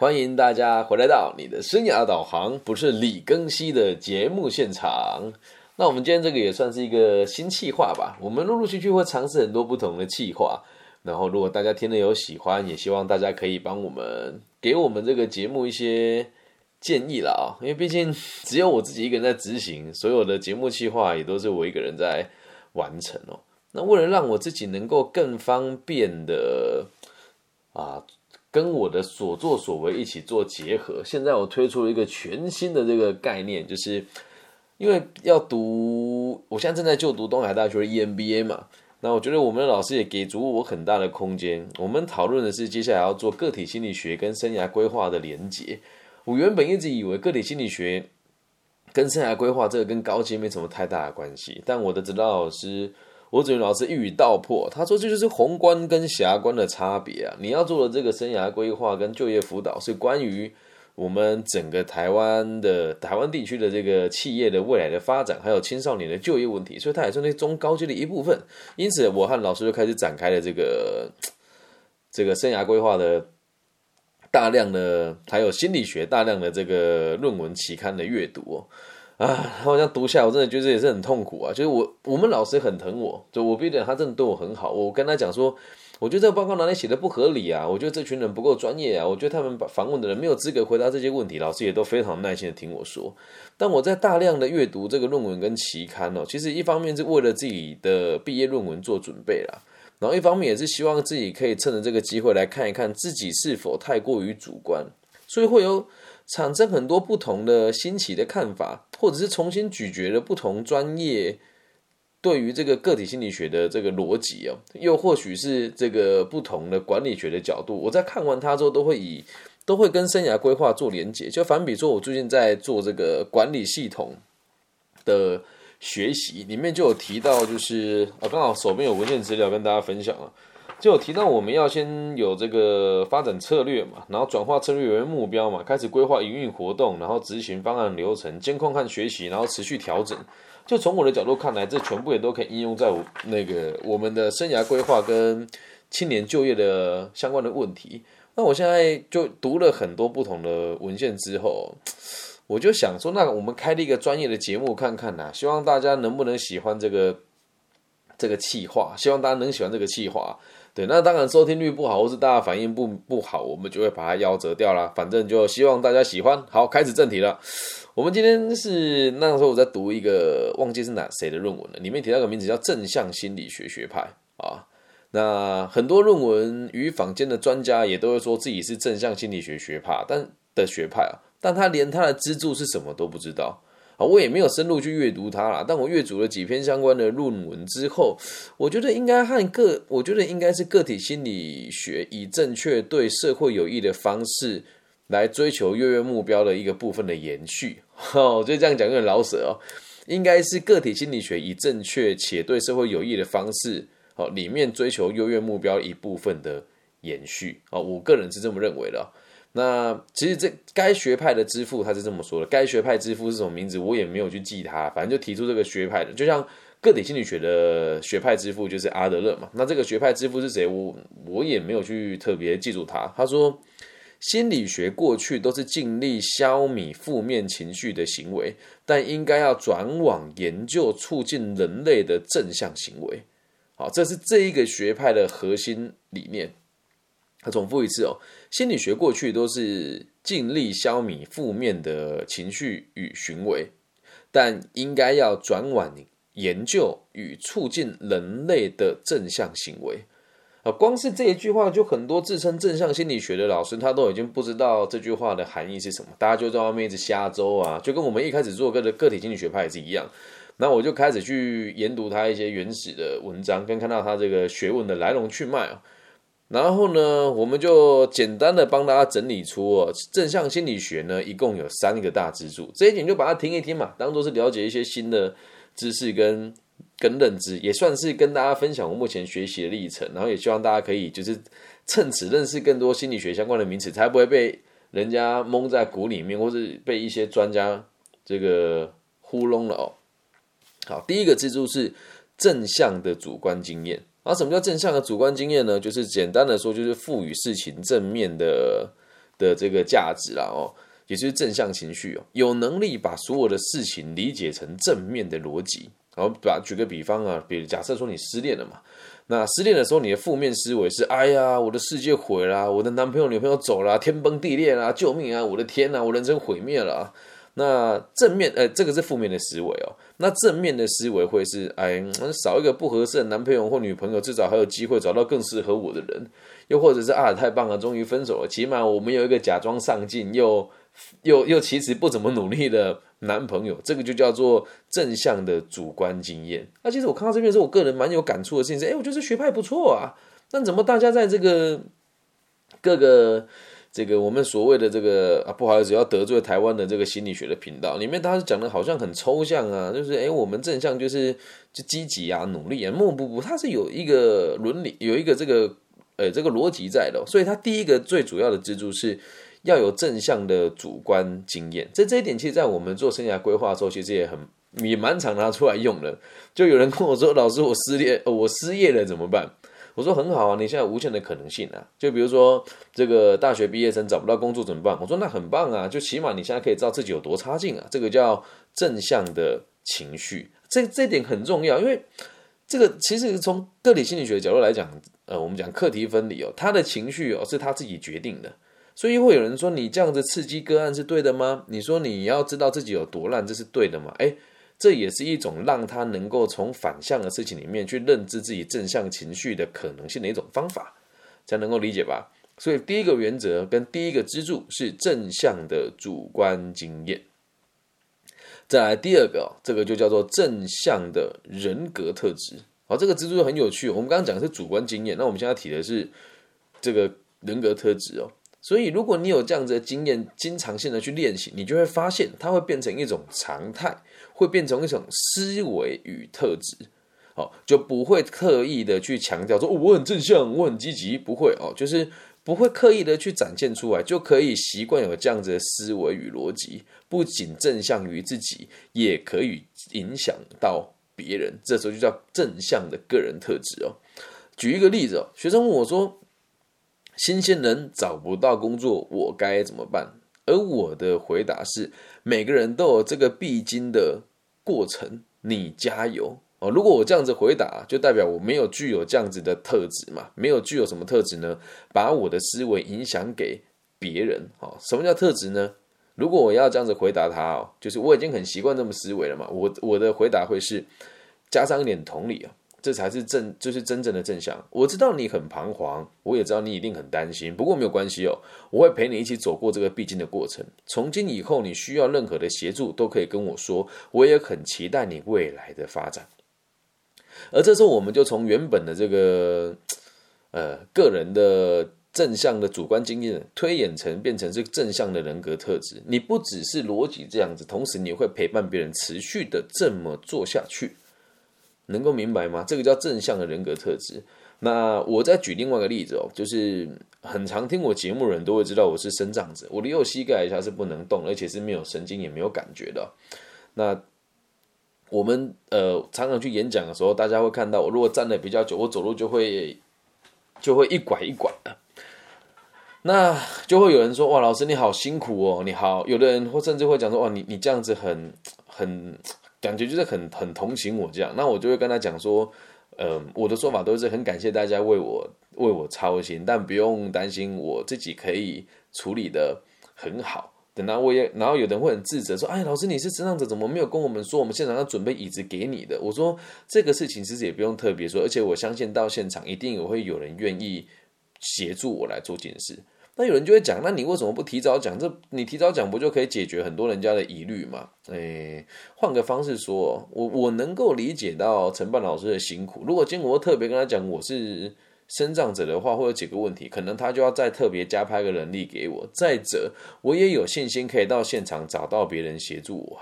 欢迎大家回来到你的生涯导航，不是李更新的节目现场。那我们今天这个也算是一个新企划吧。我们陆陆续续会尝试很多不同的企划，然后如果大家听了有喜欢，也希望大家可以帮我们给我们这个节目一些建议了啊。因为毕竟只有我自己一个人在执行，所有的节目企划也都是我一个人在完成哦。那为了让我自己能够更方便的啊，跟我的所作所为一起做结合，现在我推出了一个全新的这个概念，就是因为要读，我现在正在就读东海大学的 EMBA 嘛，那我觉得我们的老师也给足我很大的空间。我们讨论的是接下来要做个体心理学跟生涯规划的连接。我原本一直以为个体心理学跟生涯规划这个跟高阶没什么太大的关系，但我的指导老师。我子云老师一语道破，他说这就是宏观跟狭观的差别啊！你要做的这个生涯规划跟就业辅导，是关于我们整个台湾的台湾地区的这个企业的未来的发展，还有青少年的就业问题，所以它也是那中高阶的一部分。因此，我和老师就开始展开了这个这个生涯规划的大量的，还有心理学大量的这个论文期刊的阅读。啊，好像读下来，我真的觉得也是很痛苦啊。就是我，我们老师很疼我，就我毕业他真的对我很好。我跟他讲说，我觉得这个报告哪里写的不合理啊？我觉得这群人不够专业啊。我觉得他们访问的人没有资格回答这些问题。老师也都非常耐心的听我说。但我在大量的阅读这个论文跟期刊哦，其实一方面是为了自己的毕业论文做准备啦，然后一方面也是希望自己可以趁着这个机会来看一看自己是否太过于主观，所以会有。产生很多不同的新奇的看法，或者是重新咀嚼了不同专业对于这个个体心理学的这个逻辑哦，又或许是这个不同的管理学的角度。我在看完它之后，都会以都会跟生涯规划做连结。就反比说，我最近在做这个管理系统的学习，里面就有提到，就是啊，刚好手边有文件资料跟大家分享了。就有提到我们要先有这个发展策略嘛，然后转化策略为目标嘛，开始规划营运活动，然后执行方案流程，监控和学习，然后持续调整。就从我的角度看来，这全部也都可以应用在我那个我们的生涯规划跟青年就业的相关的问题。那我现在就读了很多不同的文献之后，我就想说，那我们开了一个专业的节目看看呐，希望大家能不能喜欢这个这个企划，希望大家能喜欢这个企划。对，那当然收听率不好，或是大家反应不不好，我们就会把它夭折掉了。反正就希望大家喜欢。好，开始正题了。我们今天是那时候我在读一个忘记是哪谁的论文了，里面提到个名字叫正向心理学学派啊。那很多论文与坊间的专家也都会说自己是正向心理学学派，但的学派啊，但他连他的支柱是什么都不知道。啊，我也没有深入去阅读它啦。但我阅读了几篇相关的论文之后，我觉得应该和个，我觉得应该是个体心理学以正确对社会有益的方式来追求优越目标的一个部分的延续。哦，就这样讲有点老舍哦。应该是个体心理学以正确且对社会有益的方式，哦，里面追求优越目标一部分的延续。哦，我个人是这么认为的。那其实这该学派的之父他是这么说的，该学派之父是什么名字，我也没有去记他，反正就提出这个学派的，就像个体心理学的学派之父就是阿德勒嘛。那这个学派之父是谁，我我也没有去特别记住他。他说，心理学过去都是尽力消弭负面情绪的行为，但应该要转往研究促进人类的正向行为。好，这是这一个学派的核心理念。重复一次哦。心理学过去都是尽力消弭负面的情绪与行为，但应该要转往研究与促进人类的正向行为。啊，光是这一句话，就很多自称正向心理学的老师，他都已经不知道这句话的含义是什么。大家就在外面一直瞎诌啊，就跟我们一开始做个的个体心理学派也是一样。那我就开始去研读他一些原始的文章，跟看到他这个学问的来龙去脉啊。然后呢，我们就简单的帮大家整理出哦，正向心理学呢，一共有三个大支柱。这一点就把它听一听嘛，当做是了解一些新的知识跟跟认知，也算是跟大家分享我目前学习的历程。然后也希望大家可以就是趁此认识更多心理学相关的名词，才不会被人家蒙在鼓里面，或是被一些专家这个糊弄了哦。好，第一个支柱是正向的主观经验。而什么叫正向的主观经验呢？就是简单的说，就是赋予事情正面的的这个价值啦哦，也就是正向情绪哦，有能力把所有的事情理解成正面的逻辑。然后把举个比方啊，比如假设说你失恋了嘛，那失恋的时候你的负面思维是：哎呀，我的世界毁了，我的男朋友女朋友走了，天崩地裂啦，救命啊！我的天呐，我人生毁灭了。那正面，呃，这个是负面的思维哦。那正面的思维会是：哎，少一个不合适的男朋友或女朋友，至少还有机会找到更适合我的人。又或者是啊，太棒了，终于分手了，起码我们有一个假装上进又又又其实不怎么努力的。男朋友，这个就叫做正向的主观经验。那其实我看到这边的时候，我个人蛮有感触的事情是：哎，我觉得学派不错啊。那怎么大家在这个各个这个我们所谓的这个啊，不好意思，要得罪台湾的这个心理学的频道里面，大家讲的好像很抽象啊，就是哎，我们正向就是就积极啊，努力啊，不不不，他是有一个伦理，有一个这个呃这个逻辑在的。所以他第一个最主要的支柱是。要有正向的主观经验，这这一点，其实，在我们做生涯规划的时候，其实也很也蛮常拿出来用的。就有人跟我说：“老师，我失业，我失业了怎么办？”我说：“很好啊，你现在无限的可能性啊。就比如说，这个大学毕业生找不到工作怎么办？我说：“那很棒啊，就起码你现在可以知道自己有多差劲啊。”这个叫正向的情绪，这这点很重要，因为这个其实从个体心理学的角度来讲，呃，我们讲课题分离哦，他的情绪哦是他自己决定的。所以会有人说你这样子刺激个案是对的吗？你说你要知道自己有多烂，这是对的吗？诶，这也是一种让他能够从反向的事情里面去认知自己正向情绪的可能性的一种方法，才能够理解吧。所以第一个原则跟第一个支柱是正向的主观经验。再来第二个，这个就叫做正向的人格特质。好，这个支柱很有趣。我们刚刚讲的是主观经验，那我们现在提的是这个人格特质哦。所以，如果你有这样子的经验，经常性的去练习，你就会发现它会变成一种常态，会变成一种思维与特质。哦，就不会刻意的去强调说我很正向，我很积极，不会哦，就是不会刻意的去展现出来，就可以习惯有这样子的思维与逻辑，不仅正向于自己，也可以影响到别人。这时候就叫正向的个人特质哦。举一个例子哦，学生问我说。新鲜人找不到工作，我该怎么办？而我的回答是：每个人都有这个必经的过程，你加油哦！如果我这样子回答，就代表我没有具有这样子的特质嘛？没有具有什么特质呢？把我的思维影响给别人。哦，什么叫特质呢？如果我要这样子回答他哦，就是我已经很习惯这么思维了嘛。我我的回答会是加上一点同理啊。这才是正，就是真正的正向。我知道你很彷徨，我也知道你一定很担心。不过没有关系哦，我会陪你一起走过这个必经的过程。从今以后，你需要任何的协助，都可以跟我说。我也很期待你未来的发展。而这时候，我们就从原本的这个呃个人的正向的主观经验，推演成变成是正向的人格特质。你不只是逻辑这样子，同时你会陪伴别人，持续的这么做下去。能够明白吗？这个叫正向的人格特质。那我再举另外一个例子哦，就是很常听我节目的人都会知道我是生长者，我的右膝盖一下是不能动，而且是没有神经也没有感觉的。那我们呃常常去演讲的时候，大家会看到我如果站的比较久，我走路就会就会一拐一拐的。那就会有人说：“哇，老师你好辛苦哦，你好。”有的人或甚至会讲说：“哇，你你这样子很很。”感觉就是很很同情我这样，那我就会跟他讲说，呃，我的说法都是很感谢大家为我为我操心，但不用担心，我自己可以处理的很好。等到我也，然后有人会很自责说，哎，老师你是持障者，怎么没有跟我们说？我们现场要准备椅子给你的。我说这个事情其实也不用特别说，而且我相信到现场一定也会有人愿意协助我来做这件事。那有人就会讲，那你为什么不提早讲？这你提早讲不就可以解决很多人家的疑虑吗？诶，换个方式说，我我能够理解到承办老师的辛苦。如果今天我特别跟他讲我是生长者的话，会有几个问题，可能他就要再特别加派个人力给我。再者，我也有信心可以到现场找到别人协助我，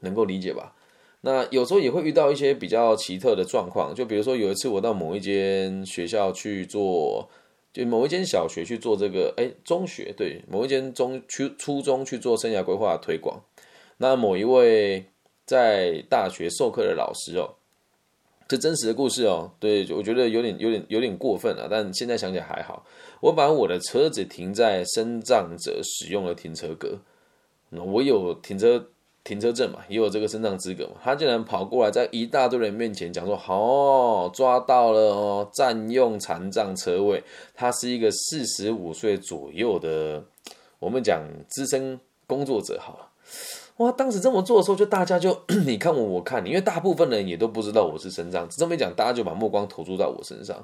能够理解吧？那有时候也会遇到一些比较奇特的状况，就比如说有一次我到某一间学校去做。就某一间小学去做这个，哎，中学对，某一间中初初中去做生涯规划推广。那某一位在大学授课的老师哦，这真实的故事哦，对，我觉得有点有点有点过分了，但现在想起来还好。我把我的车子停在身障者使用的停车格，我有停车停车证嘛，也有这个身障资格嘛。他竟然跑过来，在一大堆人面前讲说：“好，抓到了哦，占用残障车位。”他是一个四十五岁左右的，我们讲资深工作者好了。哇！当时这么做的时候，就大家就 你看我，我看你，因为大部分人也都不知道我是身障，这么一讲，大家就把目光投注到我身上。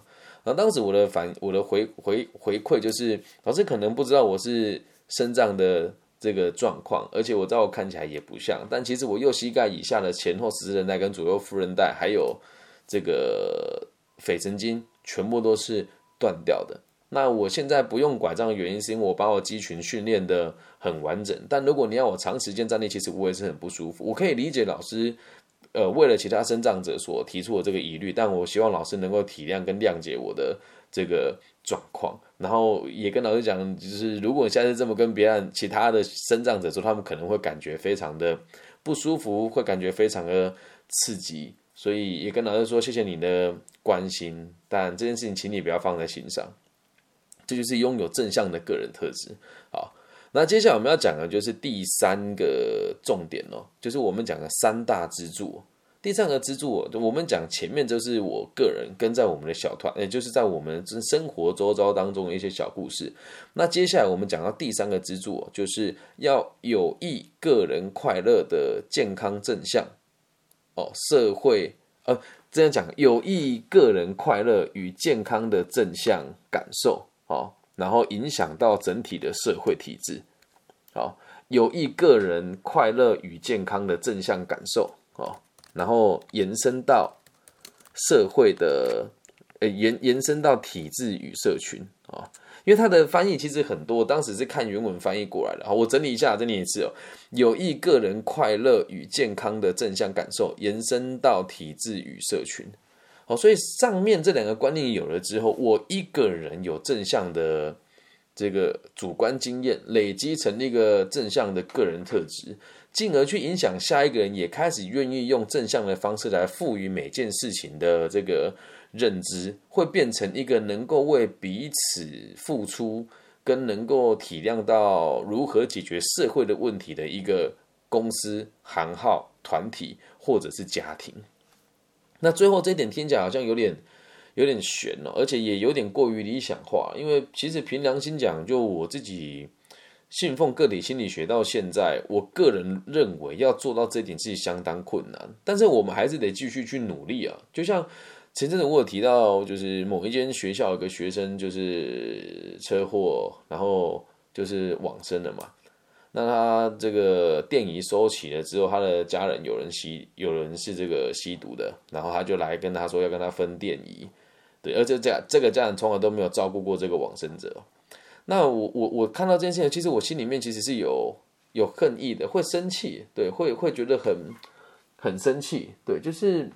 然后当时我的反我的回回回馈就是，老师可能不知道我是身障的这个状况，而且我知道我看起来也不像，但其实我右膝盖以下的前后十字韧带跟左右副韧带，还有这个腓神经，全部都是断掉的。那我现在不用拐杖的原因，是因为我把我肌群训练的很完整。但如果你要我长时间站立，其实我也是很不舒服。我可以理解老师，呃，为了其他生长者所提出的这个疑虑，但我希望老师能够体谅跟谅解我的这个状况。然后也跟老师讲，就是如果下次这么跟别人其他的生长者说，他们可能会感觉非常的不舒服，会感觉非常的刺激。所以也跟老师说，谢谢你的关心，但这件事情请你不要放在心上。这就是拥有正向的个人特质。好，那接下来我们要讲的就是第三个重点哦，就是我们讲的三大支柱。第三个支柱，我们讲前面就是我个人跟在我们的小团，也就是在我们生活周遭当中的一些小故事。那接下来我们讲到第三个支柱，就是要有益个人快乐的健康正向哦，社会呃这样讲有益个人快乐与健康的正向感受。哦，然后影响到整体的社会体制，好，有益个人快乐与健康的正向感受，哦，然后延伸到社会的，呃，延延伸到体制与社群，啊，因为它的翻译其实很多，当时是看原文翻译过来的，好，我整理一下，整理一次哦，有益个人快乐与健康的正向感受，延伸到体制与社群。哦，所以上面这两个观念有了之后，我一个人有正向的这个主观经验，累积成一个正向的个人特质，进而去影响下一个人，也开始愿意用正向的方式来赋予每件事情的这个认知，会变成一个能够为彼此付出，跟能够体谅到如何解决社会的问题的一个公司、行号、团体或者是家庭。那最后这一点听起来好像有点有点悬哦，而且也有点过于理想化。因为其实凭良心讲，就我自己信奉个体心理学到现在，我个人认为要做到这一点是相当困难。但是我们还是得继续去努力啊。就像前阵子我有提到，就是某一间学校有个学生就是车祸，然后就是往生了嘛。那他这个电椅收起了之后，他的家人有人吸，有人是这个吸毒的，然后他就来跟他说要跟他分电椅，对，而且这这个家人从来都没有照顾过这个往生者。那我我我看到这件事情，其实我心里面其实是有有恨意的，会生气，对，会会觉得很很生气，对，就是。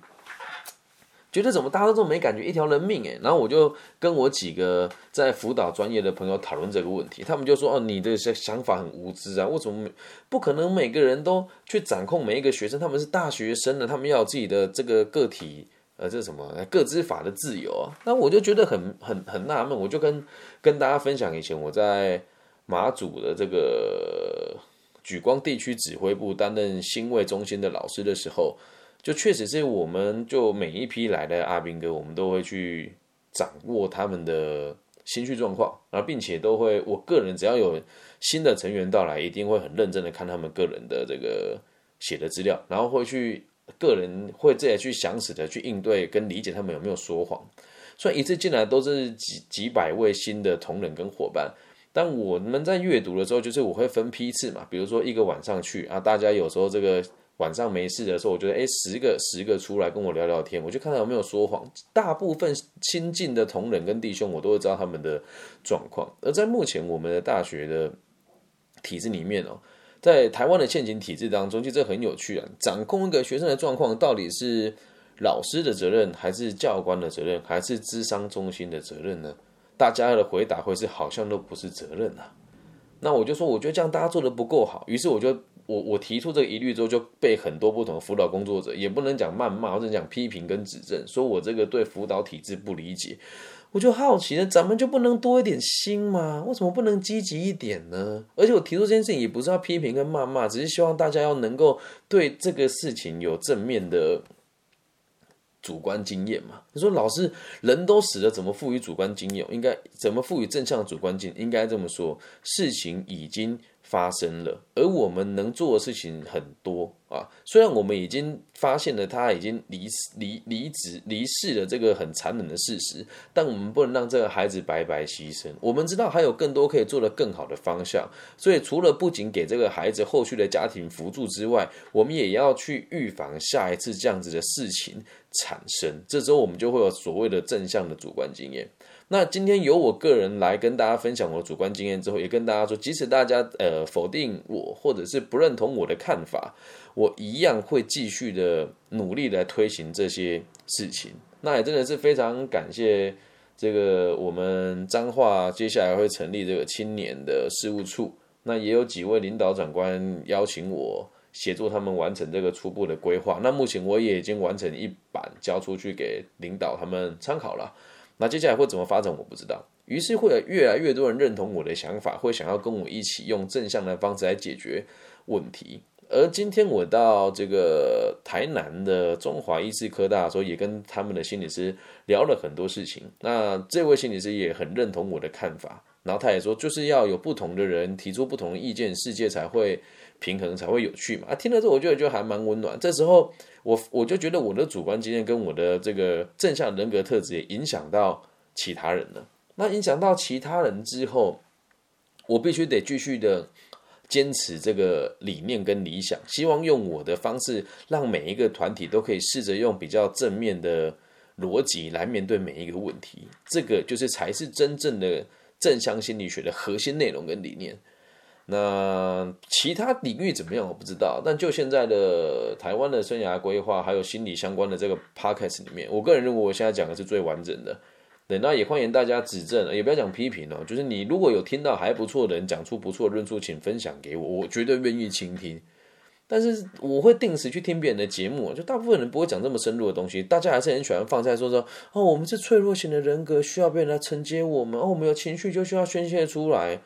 觉得怎么大家都这么没感觉，一条人命哎，然后我就跟我几个在辅导专业的朋友讨论这个问题，他们就说哦，你的想法很无知啊，为什么不可能每个人都去掌控每一个学生？他们是大学生呢，他们要自己的这个个体呃，这是什么个资法的自由啊？那我就觉得很很很纳闷，我就跟跟大家分享以前我在马祖的这个举光地区指挥部担任新卫中心的老师的时候。就确实是，我们就每一批来的阿兵哥，我们都会去掌握他们的心绪状况，然后并且都会，我个人只要有新的成员到来，一定会很认真的看他们个人的这个写的资料，然后会去个人会自己去详实的去应对跟理解他们有没有说谎。虽然一次进来都是几几百位新的同仁跟伙伴，但我们在阅读的时候，就是我会分批次嘛，比如说一个晚上去啊，大家有时候这个。晚上没事的时候，我觉得哎，十个十个出来跟我聊聊天，我就看他有没有说谎。大部分亲近的同仁跟弟兄，我都会知道他们的状况。而在目前我们的大学的体制里面哦，在台湾的现行体制当中，其实这很有趣啊。掌控一个学生的状况，到底是老师的责任，还是教官的责任，还是智商中心的责任呢？大家的回答会是好像都不是责任啊。那我就说，我觉得这样大家做的不够好，于是我就。我我提出这个疑虑之后，就被很多不同的辅导工作者，也不能讲谩骂，或者讲批评跟指正，说我这个对辅导体制不理解。我就好奇了，咱们就不能多一点心吗？为什么不能积极一点呢？而且我提出这件事情也不是要批评跟谩骂，只是希望大家要能够对这个事情有正面的主观经验嘛。你说老师人都死了，怎么赋予主观经验？应该怎么赋予正向主观经？应该这么说，事情已经。发生了，而我们能做的事情很多啊。虽然我们已经发现了他已经离离离职离世了这个很残忍的事实，但我们不能让这个孩子白白牺牲。我们知道还有更多可以做的更好的方向，所以除了不仅给这个孩子后续的家庭辅助之外，我们也要去预防下一次这样子的事情产生。这时候我们就会有所谓的正向的主观经验。那今天由我个人来跟大家分享我的主观经验之后，也跟大家说，即使大家呃否定我或者是不认同我的看法，我一样会继续的努力来推行这些事情。那也真的是非常感谢这个我们彰化接下来会成立这个青年的事务处，那也有几位领导长官邀请我协助他们完成这个初步的规划。那目前我也已经完成一版交出去给领导他们参考了。那接下来会怎么发展，我不知道。于是会有越来越多人认同我的想法，会想要跟我一起用正向的方式来解决问题。而今天我到这个台南的中华医师科大的时候，也跟他们的心理师聊了很多事情。那这位心理师也很认同我的看法，然后他也说，就是要有不同的人提出不同的意见，世界才会平衡，才会有趣嘛。啊，听了之后我觉得就还蛮温暖。这时候。我我就觉得我的主观经验跟我的这个正向人格特质也影响到其他人了。那影响到其他人之后，我必须得继续的坚持这个理念跟理想，希望用我的方式，让每一个团体都可以试着用比较正面的逻辑来面对每一个问题。这个就是才是真正的正向心理学的核心内容跟理念。那其他领域怎么样？我不知道。但就现在的台湾的生涯规划，还有心理相关的这个 podcast 里面，我个人认为我现在讲的是最完整的。对，那也欢迎大家指正，也不要讲批评哦。就是你如果有听到还不错的人讲出不错的论述，请分享给我，我绝对愿意倾听。但是我会定时去听别人的节目，就大部分人不会讲这么深入的东西。大家还是很喜欢放在说说哦，我们是脆弱型的人格，需要别人来承接我们。哦，我们有情绪就需要宣泄出来。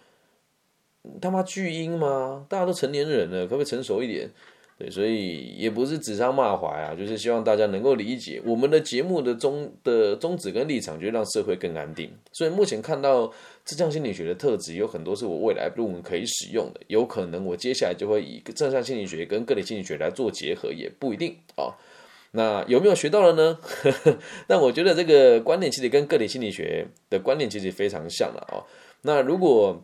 他妈巨婴吗？大家都成年人了，可不可以成熟一点？对，所以也不是指桑骂槐啊，就是希望大家能够理解我们的节目的宗的宗旨跟立场，就是让社会更安定。所以目前看到正向心理学的特质，有很多是我未来论文可以使用的，有可能我接下来就会以正向心理学跟个体心理学来做结合，也不一定啊。那有没有学到了呢？但我觉得这个观念其实跟个体心理学的观念其实非常像了啊。那如果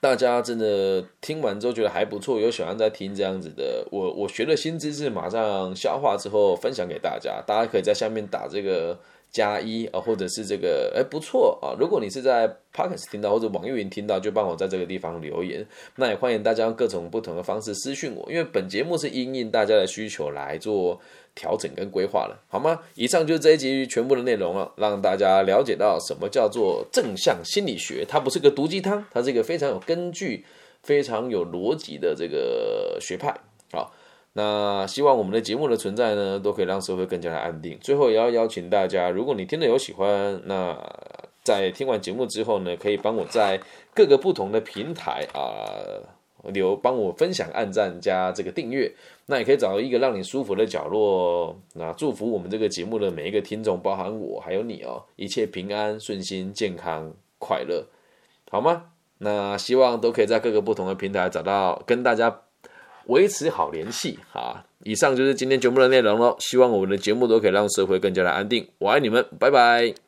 大家真的听完之后觉得还不错，有喜欢再听这样子的，我我学了新知识，马上消化之后分享给大家，大家可以在下面打这个。加一啊，或者是这个哎不错啊。如果你是在 Podcast 听到或者网易云听到，就帮我在这个地方留言。那也欢迎大家用各种不同的方式私讯我，因为本节目是因应大家的需求来做调整跟规划的，好吗？以上就是这一集全部的内容了，让大家了解到什么叫做正向心理学，它不是个毒鸡汤，它是一个非常有根据、非常有逻辑的这个学派。那希望我们的节目的存在呢，都可以让社会更加的安定。最后也要邀请大家，如果你听得有喜欢，那在听完节目之后呢，可以帮我在各个不同的平台啊留帮我分享、按赞加这个订阅。那也可以找到一个让你舒服的角落。那祝福我们这个节目的每一个听众，包含我还有你哦，一切平安顺心、健康快乐，好吗？那希望都可以在各个不同的平台找到跟大家。维持好联系啊！以上就是今天节目的内容了。希望我们的节目都可以让社会更加的安定。我爱你们，拜拜。